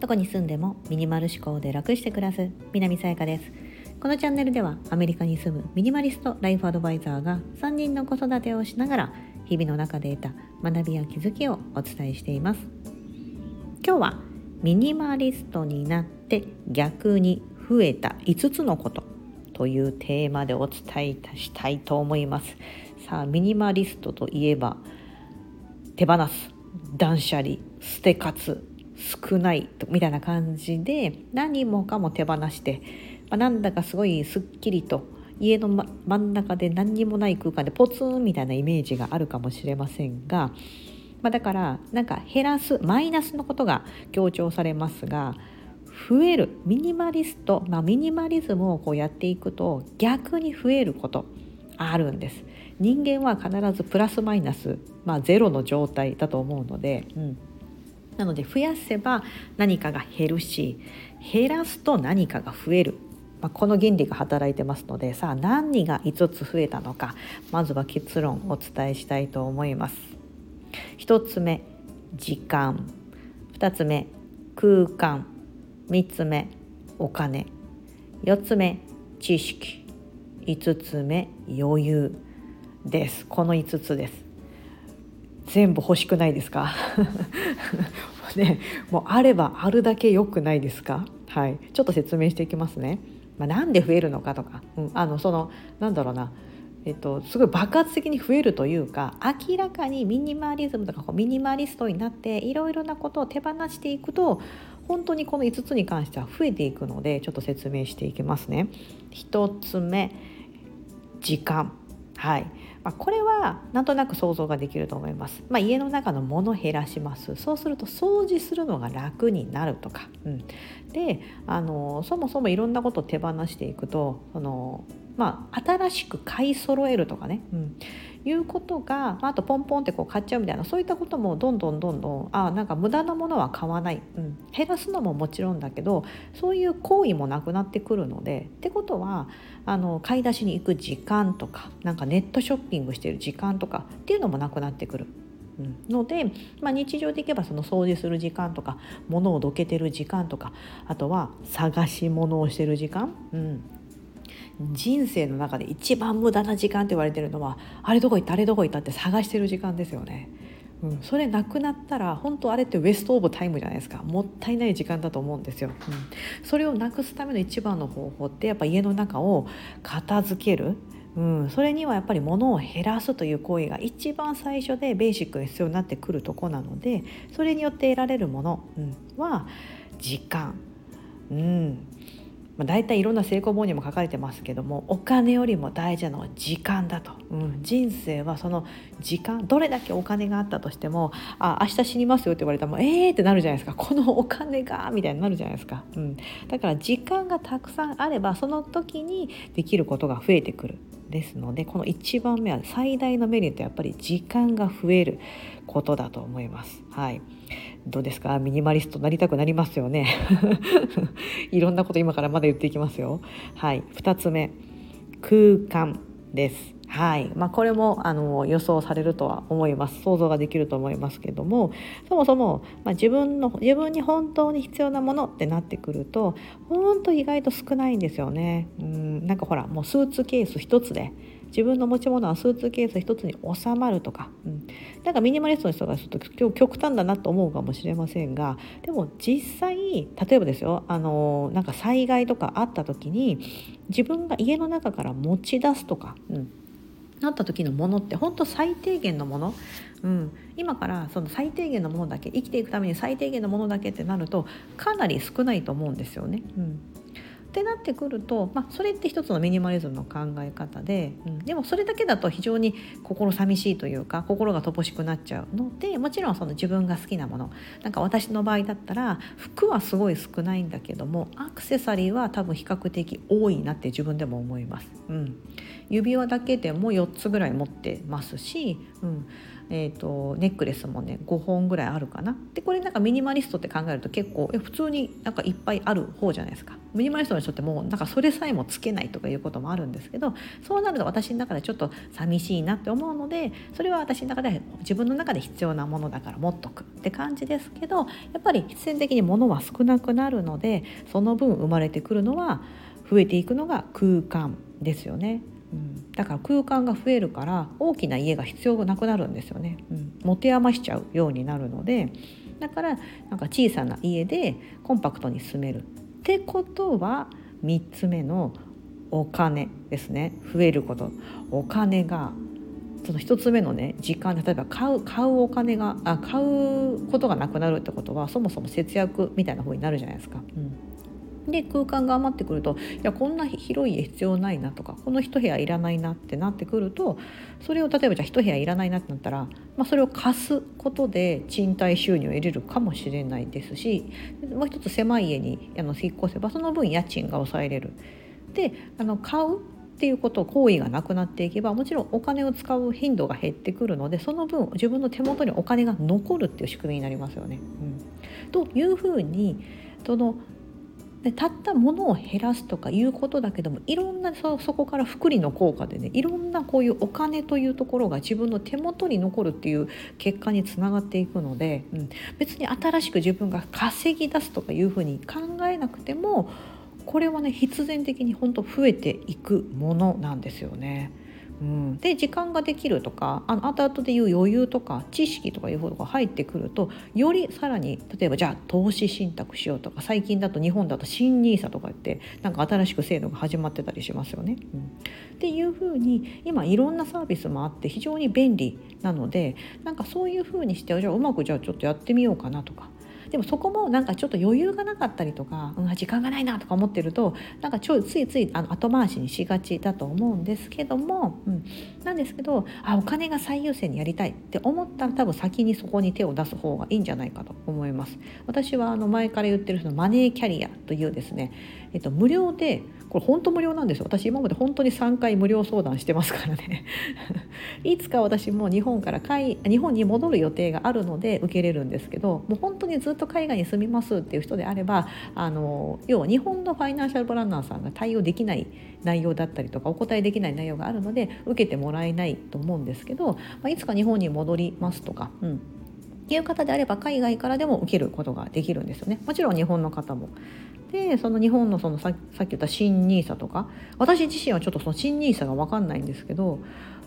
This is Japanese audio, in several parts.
どこに住んでもミニマル思考で楽して暮らす南さやかです。このチャンネルではアメリカに住むミニマリストライフアドバイザーが3人の子育てをしながら日々の中で得た学びや気づきをお伝えしています。今日はミニマリストになって逆に増えた5つのことというテーマでお伝えしたいと思います。さあミニマリストといえば手放す断捨離捨て活少ないみたいな感じで何もかも手放して、まあ、なんだかすごいすっきりと家の真ん中で何にもない空間でポツンみたいなイメージがあるかもしれませんが、まあ、だからなんか減らすマイナスのことが強調されますが増えるミニマリスト、まあ、ミニマリズムをこうやっていくと逆に増えること。あるんです。人間は必ずプラスマイナス、まあ、ゼロの状態だと思うので、うん、なので増やせば何かが減るし減らすと何かが増える、まあ、この原理が働いてますのでさあ何が5つ増えたのかまずは結論お伝えしたいと思います。1つ目時間。2つ目空間。3つ目お金。4つ目知識。5つ目余裕です。この5つです。全部欲しくないですか？ねもうあればあるだけ良くないですか？はい。ちょっと説明していきますね、まあ、なんで増えるのかとか、うん、あのそのなんだろうな。えっと、すごい爆発的に増えるというか明らかにミニマリズムとかこうミニマリストになっていろいろなことを手放していくと本当にこの5つに関しては増えていくのでちょっと説明していきますね。1つ目時間。はい、まあ、これはなんとなく想像ができると思います、まあ、家の中の物減らします。そうすると掃除するのが楽になるとか、うん、であのそもそもいろんなことを手放していくとその、まあ、新しく買い揃えるとかね、うん、いうことが、まあ、あとポンポンってこう買っちゃうみたいなそういったこともどんどんどんどんあなんか無駄なものは買わない、うん、減らすのももちろんだけどそういう行為もなくなってくるのでってことはあの買い出しに行く時間とかなんかネットショッピングしてる時間とかっていうのもなくなってくる。ので、まあ、日常でいけばその掃除する時間とか物をどけてる時間とかあとは探し物をしてる時間、うん、人生の中で一番無駄な時間って言われてるのはあれどこ行った？あれどこ行った？って探してる時間ですよね。うん、それなくなったら本当あれってウェスト・オブ・タイムじゃないですか。もったいない時間だと思うんですよ、うん、それをなくすための一番の方法ってやっぱ家の中を片付ける、うん、それにはやっぱり物を減らすという行為が一番最初でベーシックに必要になってくるとこなのでそれによって得られるもの、うん、は時間、うん、まあ、大体いろんな成功本にも書かれてますけどもお金よりも大事なのは時間だと、うん、人生はその時間どれだけお金があったとしてもあ明日死にますよって言われたらもうえーってなるじゃないですか。このお金がみたいになるじゃないですか、うん、だから時間がたくさんあればその時にできることが増えてくる。ですのでこの1番目は最大のメリットはやっぱり時間が増えることだと思います。はい。どうですか？ミニマリストなりたくなりますよね？いろんなこと今からまだ言っていきますよ。はい。2つ目空間です。はい。まあ、これもあの予想されるとは思います。想像ができると思いますけどもそもそも、まあ、自分の自分に本当に必要なものってなってくると本当意外と少ないんですよね。うん。なんかほらもうスーツケース一つで自分の持ち物はスーツケース一つに収まるとか、うん、なんかミニマリストの人がちょっと今日極端だなと思うかもしれませんがでも実際例えばですよあのなんか災害とかあった時に自分が家の中から持ち出すとか、うん、なった時のものって本当最低限のもの、うん、今からその最低限のものだけ生きていくために最低限のものだけってなるとかなり少ないと思うんですよね。うん。ってなってくると、まあ、それって一つのミニマリズムの考え方で、うん、でもそれだけだと非常に心寂しいというか心が乏しくなっちゃうのでもちろんその自分が好きなものなんか私の場合だったら服はすごい少ないんだけどもアクセサリーは多分比較的多いなって自分でも思います。うん指輪だけでも4つぐらい持ってますし、うんえーと、ネックレスもね5本ぐらいあるかなでこれなんかミニマリストって考えると結構え普通になんかいっぱいある方じゃないですかミニマリストの人ってもうなんかそれさえもつけないとかいうこともあるんですけどそうなると私の中でちょっと寂しいなって思うのでそれは私の中で自分の中で必要なものだから持っとくって感じですけどやっぱり必然的に物は少なくなるのでその分生まれてくるのは増えていくのが空間ですよね。うん、だから空間が増えるから大きな家が必要なくなるんですよね、うん、持て余しちゃうようになるのでだからなんか小さな家でコンパクトに住めるってことは3つ目のお金ですね。増えること。お金がその1つ目のね時間例えば買う買うお金があ買うことがなくなるってことはそもそも節約みたいな風になるじゃないですか。うん。で空間が余ってくるといやこんな広い家必要ないなとかこの一部屋いらないなってなってくるとそれを例えばじゃあ一部屋いらないなってなったら、まあ、それを貸すことで賃貸収入を得れるかもしれないですしもう一つ狭い家にあの引っ越せばその分家賃が抑えれる。であの買うっていうこと行為がなくなっていけばもちろんお金を使う頻度が減ってくるのでその分自分の手元にお金が残るっていう仕組みになりますよね。うん、というふうにそのでたったものを減らすとかいうことだけどもいろんなそそこから福利の効果でねいろんなこういうお金というところが自分の手元に残るっていう結果につながっていくので、うん、別に新しく自分が稼ぎ出すとかいうふうに考えなくてもこれはね必然的に本当増えていくものなんですよね。うん、で時間ができるとかあの後々でいう余裕とか知識とかいうことが入ってくるとよりさらに例えばじゃあ投資信託しようとか最近だと日本だと新 NISA とかってなんか新しく制度が始まってたりしますよね。うん、っていうふうに今いろんなサービスもあって非常に便利なのでなんかそういうふうにしてじゃあうまくじゃあちょっとやってみようかなとかでもそこもなんかちょっと余裕がなかったりとか、うん、時間がないなとか思ってるとなんかちょついついあの後回しにしがちだと思うんですけども、うん、なんですけどあお金が最優先にやりたいって思ったら多分先にそこに手を出す方がいいんじゃないかと思います。私はあの前から言ってるそのマネーキャリアというですね、えっと、無料でこれ本当無料なんですよ。私今まで本当に3回無料相談してますからね。いつか私も日本から日本に戻る予定があるので受けれるんですけどもう本当にずっと海外に住みますっていう人であればあの要は日本のファイナンシャルプランナーさんが対応できない内容だったりとかお答えできない内容があるので受けてもらえないと思うんですけど、まあ、いつか日本に戻りますとか、うん、っていう方であれば海外からでも受けることができるんですよねもちろん日本の方も。でその日本のそのささっき言った新 NISA とか私自身はちょっとその新 NISA が分かんないんですけど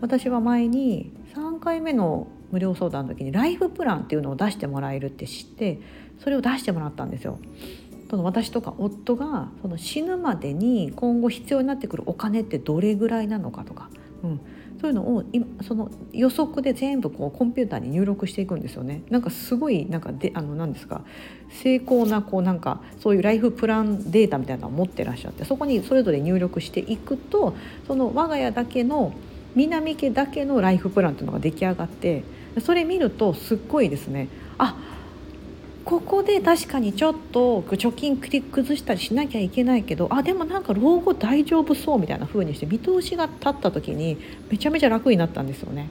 私は前に3回目の無料相談の時にライフプランっていうのを出してもらえるって知ってそれを出してもらったんですよ。その私とか夫がその死ぬまでに今後必要になってくるお金ってどれぐらいなのかとか、うん、そういうのをその予測で全部こうコンピューターに入力していくんですよね。なんかすごいなんかであの何ですか成功なこうなんかそういうライフプランデータみたいなのを持ってらっしゃってそこにそれぞれ入力していくとその我が家だけの南家だけのライフプランっていうのが出来上がってそれ見るとすっごいですねあここで確かにちょっと貯金崩したりしなきゃいけないけどあでもなんか老後大丈夫そうみたいな風にして見通しが立った時にめちゃめちゃ楽になったんですよね。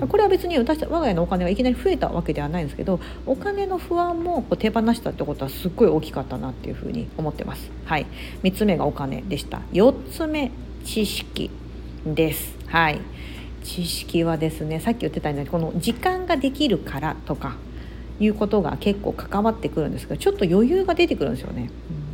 うん、これは別に私我が家のお金がいきなり増えたわけではないんですけどお金の不安もこう手放したってことはすっごい大きかったなっていう風に思ってます。はい、3つ目がお金でした。4つ目知識です。はい知識はですねさっき言ってたようにこの時間ができるからとかいうことが結構関わってくるんですけどちょっと余裕が出てくるんですよね。うん、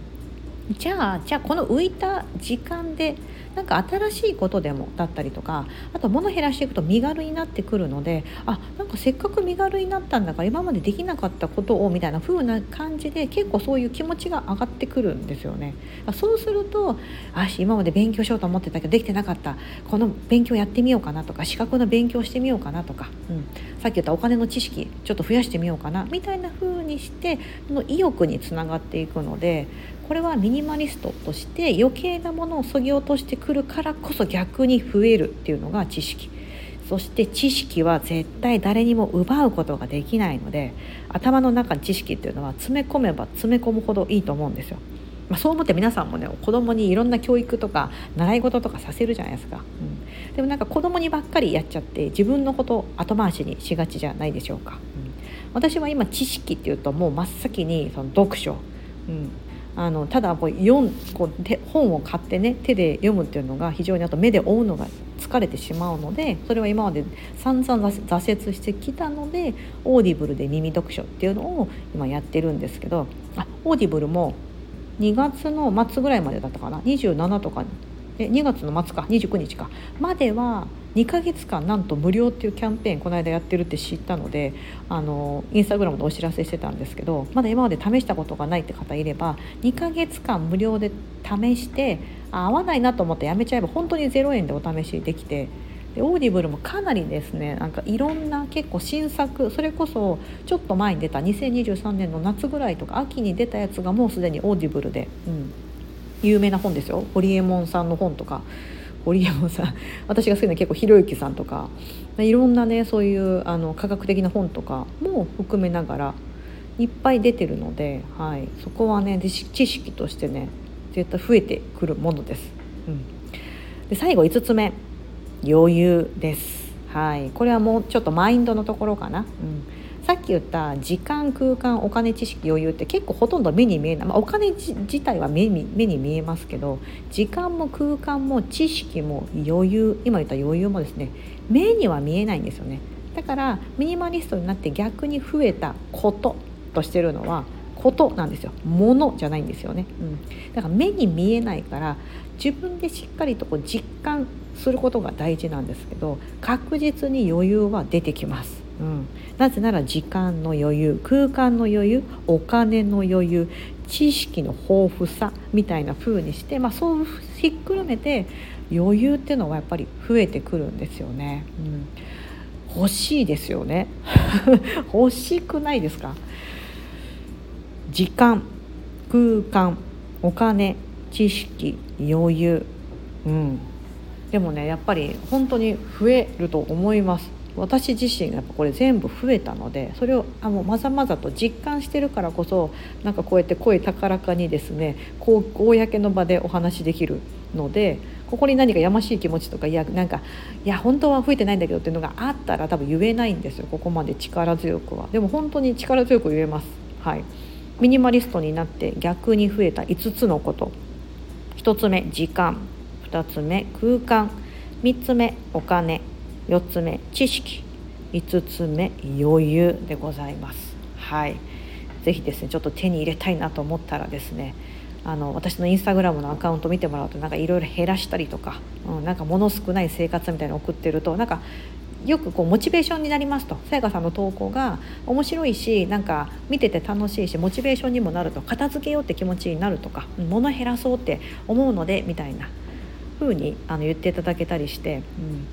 じゃあじゃあこの浮いた時間でなんか新しいことでもだったりとかあと物減らしていくと身軽になってくるのであなんかせっかく身軽になったんだから今までできなかったことをみたいな風な感じで結構そういう気持ちが上がってくるんですよね。そうするとあ今まで勉強しようと思ってたけどできてなかったこの勉強やってみようかなとか資格の勉強してみようかなとか、うん、さっき言ったお金の知識ちょっと増やしてみようかなみたいな風にしてその意欲につながっていくのでこれはミニマリストとして余計なものをそぎ落としてくるからこそ逆に増えるっていうのが知識そして知識は絶対誰にも奪うことができないので頭の中に知識っていうのは詰め込めば詰め込むほどいいと思うんですよ。まあ、そう思って皆さんもね子供にいろんな教育とか習い事とかさせるじゃないですか。うんでもなんか子供にばっかりやっちゃって自分のこと後回しにしがちじゃないでしょうか、うん、私は今知識っていうともう真っ先にその読書、うん、あのただこう読こう本を買ってね手で読むっていうのが非常にあと目で追うのが疲れてしまうのでそれは今まで散々挫折してきたので Audible で耳読書っていうのを今やってるんですけどあ Audible も2月の末ぐらいまでだったかな？27とか。え2月の末か。29日か。までは2ヶ月間なんと無料っていうキャンペーンこの間やってるって知ったのであのインスタグラムでお知らせしてたんですけどまだ今まで試したことがないって方いれば2ヶ月間無料で試して合わないなと思ってやめちゃえば本当に0円でお試しできてで Audible もかなりですねなんかいろんな結構新作それこそちょっと前に出た2023年の夏ぐらいとか秋に出たやつがもうすでに Audible で、うん、有名な本ですよ。ホリエモンさんの本とか。ホリエモンさん私が好きな結構ひろゆきさんとかいろんなねそういうあの科学的な本とかも含めながらいっぱい出てるので、はい、そこはね知識としてね絶対増えてくるものです。うん、で最後5つ目余裕です。はい、これはもうちょっとマインドのところかな。うんさっき言った時間空間お金知識余裕って結構ほとんど目に見えない、まあ、お金自体は目に目に見えますけど時間も空間も知識も余裕今言った余裕もですね目には見えないんですよね。だからミニマリストになって逆に増えたこととしてるのはことなんですよ。ものじゃないんですよね、うん、だから目に見えないから自分でしっかりとこう実感することが大事なんですけど確実に余裕は出てきます、うん、なぜなら時間の余裕空間の余裕お金の余裕知識の豊富さみたいな風にして、まあ、そうひっくるめて余裕っていうのはやっぱり増えてくるんですよね。うん、欲しいですよね。欲しくないですか？時間空間お金知識余裕。うん。でもねやっぱり本当に増えると思います。私自身やっぱこれ全部増えたのでそれをあもうまざまざと実感してるからこそなんかこうやって声高らかにですねこう公の場でお話しできるのでここに何かやましい気持ちとかいやなんかいや本当は増えてないんだけどっていうのがあったら多分言えないんですよ。ここまで力強くは。でも本当に力強く言えます。はい。ミニマリストになって逆に増えた5つのこと。1つ目時間。2つ目空間。3つ目お金。4つ目知識。5つ目余裕でございます。はい。是非ですねちょっと手に入れたいなと思ったらですねあの私のインスタグラムのアカウント見てもらうとなんかいろいろ減らしたりとか、うん、なんか物少ない生活みたいなの送ってるとなんかよくこうモチベーションになりますと。さやかさんの投稿が面白いしなんか見てて楽しいしモチベーションにもなると片付けようって気持ちになるとか物減らそうって思うのでみたいな風にあに言っていただけたりして、うん。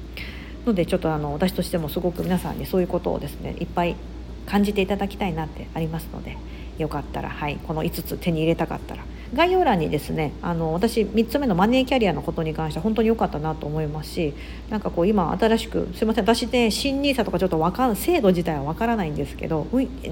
のでちょっとあの私としてもすごく皆さんにそういうことをですねいっぱい感じていただきたいなってありますのでよかったら、はい、この5つ手に入れたかったら概要欄にですねあの私3つ目のマネーキャリアのことに関して本当に良かったなと思いますしなんかこう今新しくすいません私で新 NISA とかちょっと分かん制度自体は分からないんですけど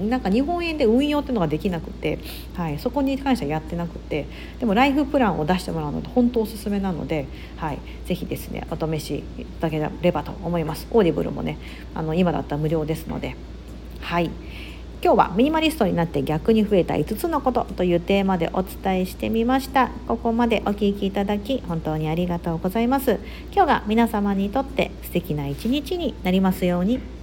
なんか日本円で運用っていうのができなくて、はい、そこに関してはやってなくてでもライフプランを出してもらうので本当おすすめなので、はい、ぜひですねお試しいただければと思います。 Audible もねあの今だったら無料ですので。はい今日はミニマリストになって逆に増えた5つのことというテーマでお伝えしてみました。ここまでお聴きいただき本当にありがとうございます。今日が皆様にとって素敵な一日になりますように。